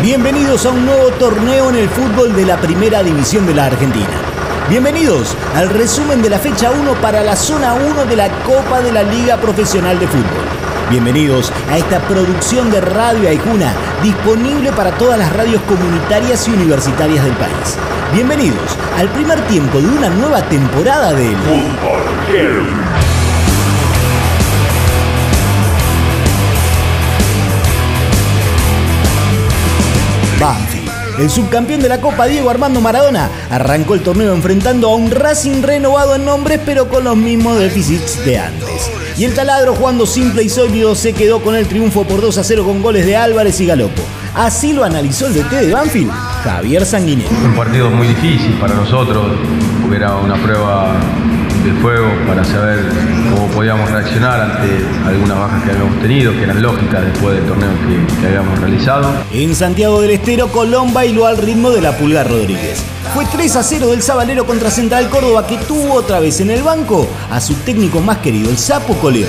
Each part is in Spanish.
Bienvenidos a un nuevo torneo en el fútbol de la Primera División de la Argentina. Bienvenidos al resumen de la fecha 1 para la zona 1 de la Copa de la Liga Profesional de Fútbol. Bienvenidos a esta producción de Radio Aijuna, disponible para todas las radios comunitarias y universitarias del país. Bienvenidos al primer tiempo de una nueva temporada del Fútbol El subcampeón de la Copa, Diego Armando Maradona, arrancó el torneo enfrentando a un Racing renovado en nombres pero con los mismos déficits de antes. Y el taladro jugando simple y sólido se quedó con el triunfo por 2 a 0 con goles de Álvarez y Galopo. Así lo analizó el DT de Banfield, Javier Sanguinetti. Un partido muy difícil para nosotros, era una prueba de fuego para saber cómo podíamos reaccionar ante algunas bajas que habíamos tenido, que eran lógicas después del torneo que, habíamos realizado. En Santiago del Estero, Colón bailó al ritmo de la Pulgar Rodríguez. Fue 3 a 0 del Sabalero contra Central Córdoba que tuvo otra vez en el banco a su técnico más querido, el Sapo Coleón.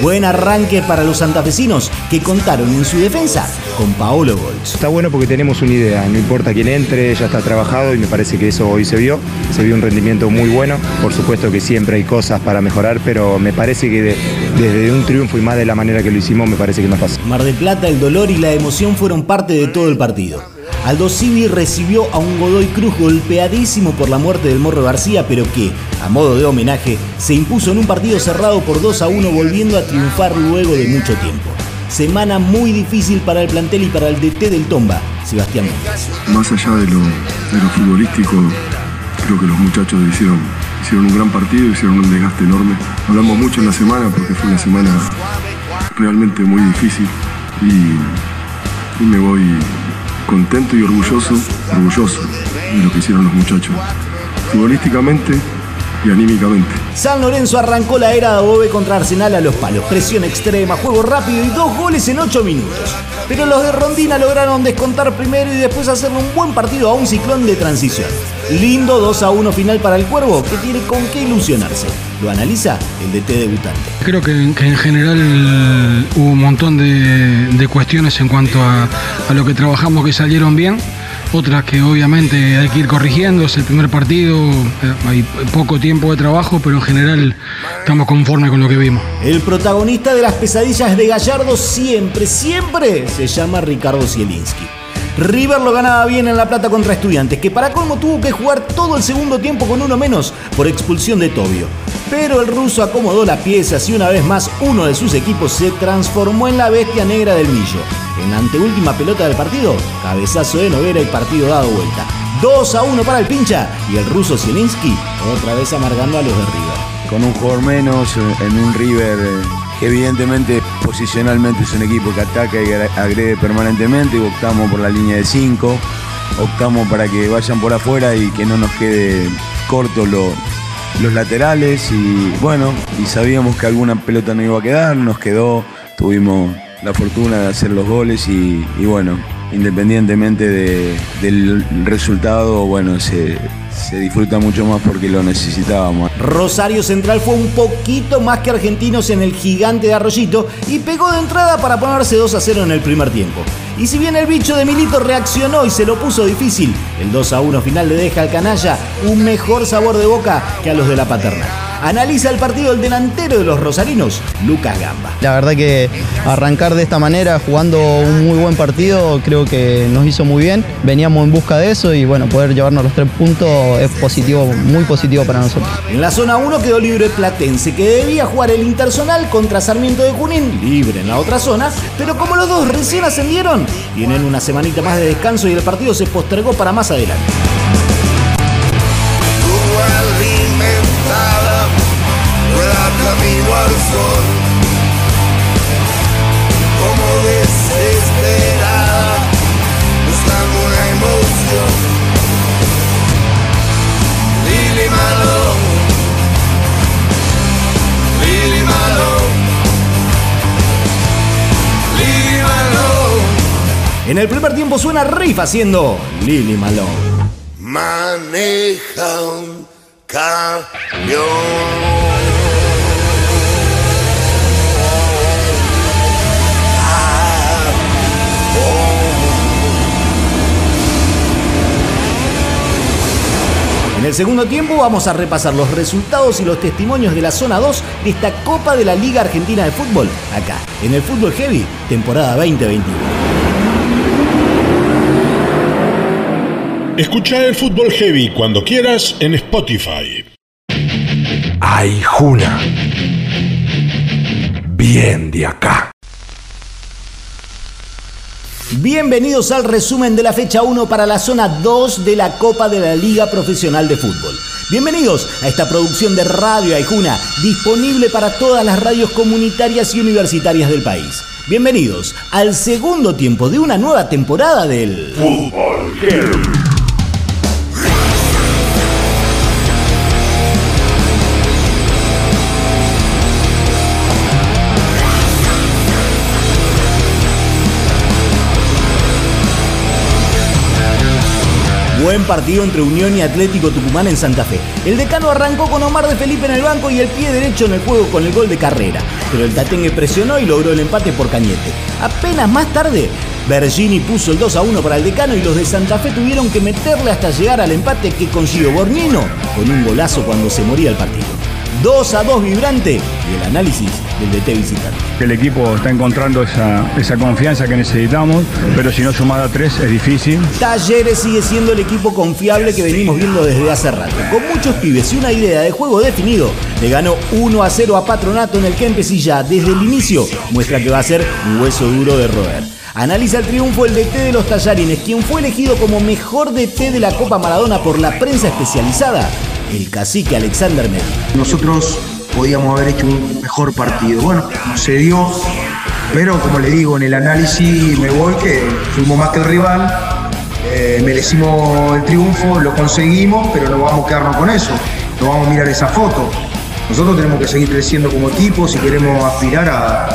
Buen arranque para los santafesinos que contaron en su defensa con Paolo Golz. Está bueno porque tenemos una idea, no importa quién entre, ya está trabajado y me parece que eso hoy se vio. Se vio un rendimiento muy bueno. Por supuesto que siempre hay cosas para mejorar, pero me parece que desde un triunfo y más de la manera que lo hicimos, me parece que es más fácil. Mar de Plata, el dolor y la emoción fueron parte de todo el partido. Aldo Civi recibió a un Godoy Cruz golpeadísimo por la muerte del Morro García, pero que, a modo de homenaje, se impuso en un partido cerrado por 2 a 1, volviendo a triunfar luego de mucho tiempo. Semana muy difícil para el plantel y para el DT del Tomba, Sebastián Más allá de lo, futbolístico, creo que los muchachos hicieron un gran partido, hicieron un desgaste enorme. Hablamos mucho en la semana porque fue una semana realmente muy difícil y me voy contento y orgulloso, orgulloso de lo que hicieron los muchachos, futbolísticamente y anímicamente. San Lorenzo arrancó la era de Adobe contra Arsenal a los palos. Presión extrema, juego rápido y dos goles en ocho minutos. Pero los de Rondina lograron descontar primero y después hacer un buen partido a un ciclón de transición. Lindo 2 a 1 final para el Cuervo, que tiene con qué ilusionarse. Lo analiza el DT debutante. Creo que, en general hubo un montón de, cuestiones en cuanto a, lo que trabajamos que salieron bien otras que obviamente hay que ir corrigiendo. Es el primer partido, eh, hay poco tiempo de trabajo, pero en general estamos conformes con lo que vimos. El protagonista de las pesadillas de Gallardo siempre, siempre se llama Ricardo Zielinski. River lo ganaba bien en La Plata contra Estudiantes, que para colmo tuvo que jugar todo el segundo tiempo con uno menos por expulsión de Tobio. Pero el ruso acomodó las piezas y una vez más uno de sus equipos se transformó en la bestia negra del Millo. En la anteúltima pelota del partido, cabezazo de Noguera y partido dado vuelta. 2 a 1 para el pincha y el ruso Zielinski otra vez amargando a los de River. Con un jugador menos en un River eh, Evidentemente, posicionalmente es un equipo que ataca y agrede permanentemente y optamos por la línea de 5, optamos para que vayan por afuera y que no nos quede cortos los laterales y bueno, y sabíamos que alguna pelota no iba a quedar, nos quedó, tuvimos la fortuna de hacer los goles y, bueno, independientemente del resultado, bueno, se, se disfruta mucho más porque lo necesitábamos. Rosario Central fue un poquito más que Argentinos en el gigante de Arroyito y pegó de entrada para ponerse 2 a 0 en el primer tiempo. Y si bien el bicho de Milito reaccionó y se lo puso difícil, el 2 a 1 final le deja al canalla un mejor sabor de boca que a los de la paternal. Analiza el partido el delantero de los rosarinos, Lucas Gamba. La verdad que arrancar de esta manera, jugando un muy buen partido, creo que nos hizo muy bien. Veníamos en busca de eso y bueno, poder llevarnos los tres puntos es positivo, muy positivo para nosotros. En la zona 1 quedó libre Platense, que debía jugar el Intersonal contra Sarmiento de Junín, libre en la otra zona, pero como los dos recién ascendieron, tienen una semanita más de descanso y el partido se postergó para más adelante. En el primer tiempo suena rifa haciendo Lili Malone. Maneja un camión. En el segundo tiempo vamos a repasar los resultados y los testimonios de la zona 2 de esta Copa de la Liga Argentina de Fútbol, acá, en el Fútbol Heavy, temporada 2021. Escucha el Fútbol Heavy cuando quieras en Spotify. Ay, Juna. Bien de acá. Bienvenidos al resumen de la fecha 1 para la zona 2 de la Copa de la Liga Profesional de Fútbol. Bienvenidos a esta producción de Radio Aijuna, disponible para todas las radios comunitarias y universitarias del país. Bienvenidos al segundo tiempo de una nueva temporada del Fútbol Buen partido entre Unión y Atlético Tucumán en Santa Fe. El decano arrancó con Omar de Felipe en el banco y el pie derecho en el juego con el gol de carrera. Pero el Tatengue presionó y logró el empate por Cañete. Apenas más tarde, Bergini puso el 2 a 1 para el decano y los de Santa Fe tuvieron que meterle hasta llegar al empate que consiguió Bornino con un golazo cuando se moría el partido. 2 a 2 vibrante y el análisis del DT visitante. El equipo está encontrando esa, esa confianza que necesitamos, pero si no sumada a 3 es difícil. Talleres sigue siendo el equipo confiable que venimos viendo desde hace rato. Con muchos pibes y una idea de juego definido, le ganó 1 a 0 a Patronato en el Kempes y ya desde el inicio muestra que va a ser un hueso duro de roer. Analiza el triunfo el DT de los Tallarines, quien fue elegido como mejor DT de la Copa Maradona por la prensa especializada, el cacique Alexander Medina. Nosotros podíamos haber hecho un mejor partido. Bueno, no se dio, pero como le digo, en el análisis me voy que fuimos más que el rival, eh, merecimos el triunfo, lo conseguimos, pero no vamos a quedarnos con eso, no vamos a mirar esa foto. Nosotros tenemos que seguir creciendo como equipo si queremos aspirar a,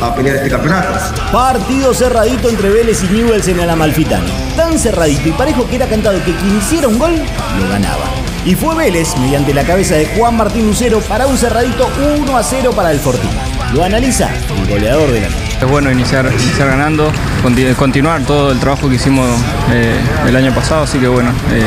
a pelear este campeonato. Partido cerradito entre Vélez y Newells en el Amalfitani. Tan cerradito y parejo que era cantado que quien hiciera un gol lo ganaba. Y fue Vélez, mediante la cabeza de Juan Martín Lucero, para un cerradito 1 a 0 para el Fortín. Lo analiza el goleador de la noche. Es bueno iniciar, iniciar ganando, conti- continuar todo el trabajo que hicimos eh, el año pasado, así que bueno, eh,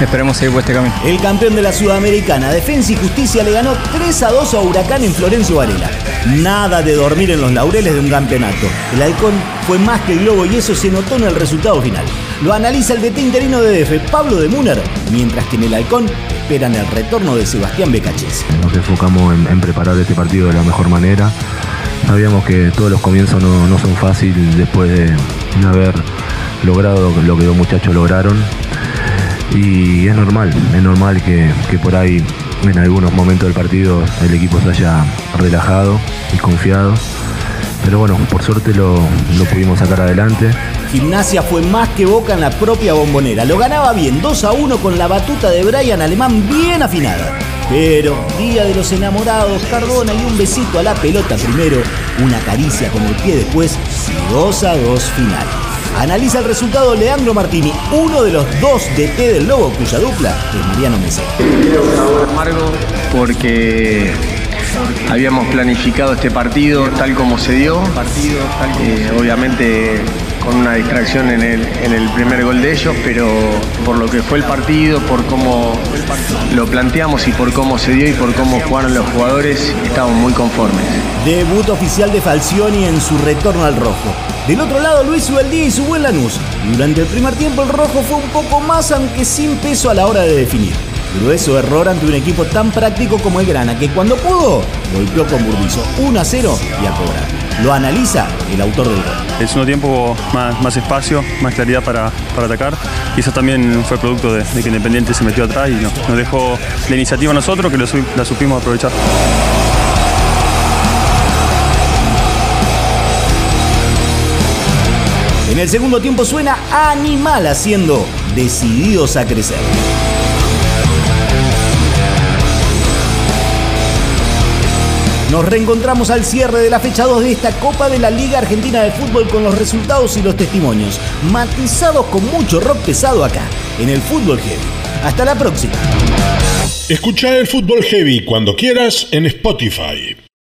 esperemos seguir por este camino. El campeón de la Sudamericana, Defensa y Justicia, le ganó 3 a 2 a Huracán en Florencio Varela. Nada de dormir en los laureles de un campeonato. El halcón fue más que el globo y eso se notó en el resultado final. Lo analiza el DT interino de DF, Pablo de Muner, mientras que en el halcón esperan el retorno de Sebastián Becachese. Nos enfocamos en, en preparar este partido de la mejor manera. Sabíamos que todos los comienzos no, no son fáciles después de, de haber logrado lo que los muchachos lograron. Y es normal, es normal que, que por ahí en algunos momentos del partido el equipo se haya relajado y confiado. Pero bueno, por suerte lo, lo pudimos sacar adelante. Gimnasia fue más que Boca en la propia bombonera. Lo ganaba bien, 2 a 1 con la batuta de Brian Alemán bien afinada. Pero, día de los enamorados, Cardona y un besito a la pelota primero, una caricia con el pie después y 2 a 2 final. Analiza el resultado Leandro Martini, uno de los dos DT del Lobo, cuya dupla es Mariano Mesa. amargo porque habíamos planificado este partido tal como se dio. Eh, obviamente con una distracción en el, en el primer gol de ellos, pero por lo que fue el partido, por cómo lo planteamos y por cómo se dio y por cómo jugaron los jugadores, estamos muy conformes. Debut oficial de Falcioni en su retorno al rojo. Del otro lado, Luis Ubeldía y su buen Lanús. Durante el primer tiempo, el rojo fue un poco más, aunque sin peso a la hora de definir. Grueso error ante un equipo tan práctico como el Grana, que cuando pudo, golpeó con Burdizo 1 a 0 y a cobrar. Lo analiza el autor del gol. El segundo tiempo más, más espacio, más claridad para, para atacar. Y eso también fue producto de, de que Independiente se metió atrás y no- nos dejó la iniciativa a nosotros que lo la supimos aprovechar. En el segundo tiempo suena animal haciendo decididos a crecer. Nos reencontramos al cierre de la fecha 2 de esta Copa de la Liga Argentina de Fútbol con los resultados y los testimonios, matizados con mucho rock pesado acá, en el Fútbol Heavy. Hasta la próxima. Escucha el Fútbol Heavy cuando quieras en Spotify.